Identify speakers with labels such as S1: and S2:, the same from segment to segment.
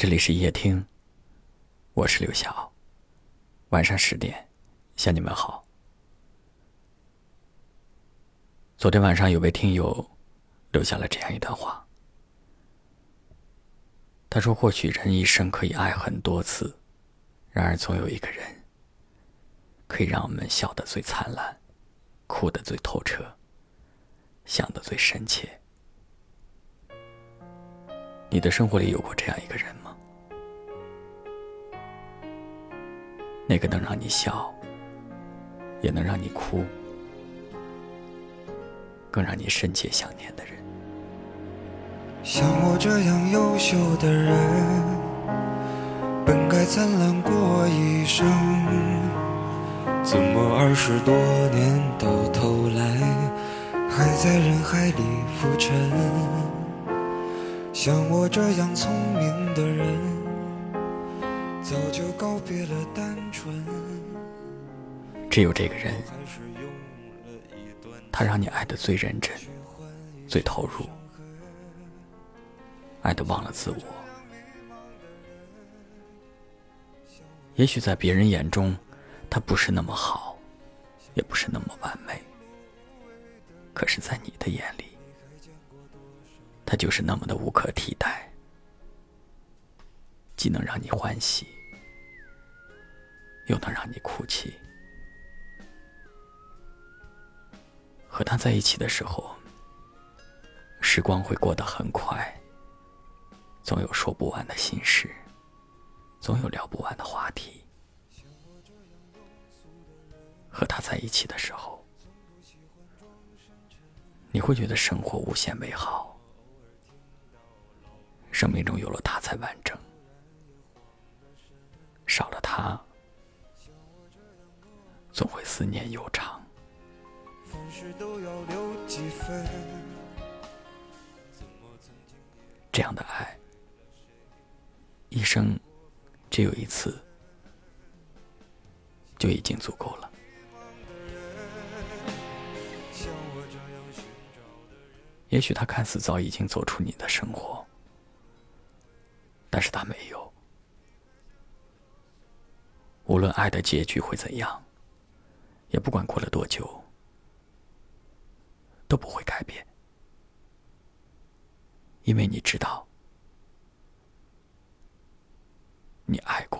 S1: 这里是夜听，我是刘晓。晚上十点，向你们好。昨天晚上有位听友留下了这样一段话，他说：“或许人一生可以爱很多次，然而总有一个人，可以让我们笑得最灿烂，哭得最透彻，想得最深切。”你的生活里有过这样一个人吗？那个能让你笑，也能让你哭，更让你深切想念的人。
S2: 像我这样优秀的人，本该灿烂过一生，怎么二十多年到头来，还在人海里浮沉？像我这样聪明的人。早就告别了单纯。
S1: 只有这个人，他让你爱的最认真、最投入，爱的忘了自我。也许在别人眼中，他不是那么好，也不是那么完美。可是，在你的眼里，他就是那么的无可替代，既能让你欢喜。又能让你哭泣。和他在一起的时候，时光会过得很快，总有说不完的心事，总有聊不完的话题。和他在一起的时候，你会觉得生活无限美好，生命中有了他才完整，少了他。总会思念悠长。这样的爱，一生只有一次，就已经足够了。也许他看似早已经走出你的生活，但是他没有。无论爱的结局会怎样。也不管过了多久，都不会改变，因为你知道，你爱过，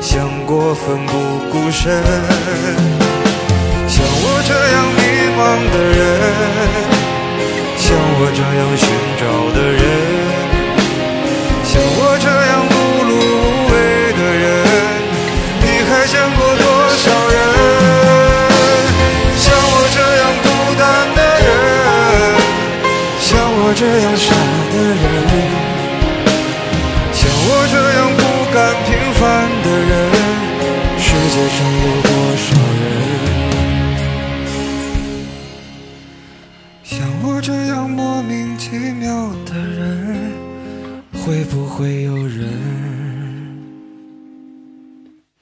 S2: 想过奋不顾身。像我这样迷茫的人，像我这样寻找的人，像我这样碌碌无为的人，你还见过多少人？像我这样孤单的人，像我这样傻的人。会不会有人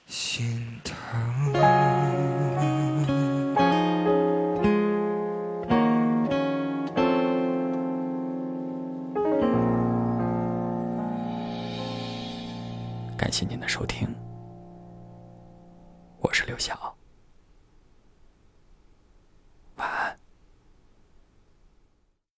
S2: 心疼。
S1: 感谢您的收听，我是刘晓。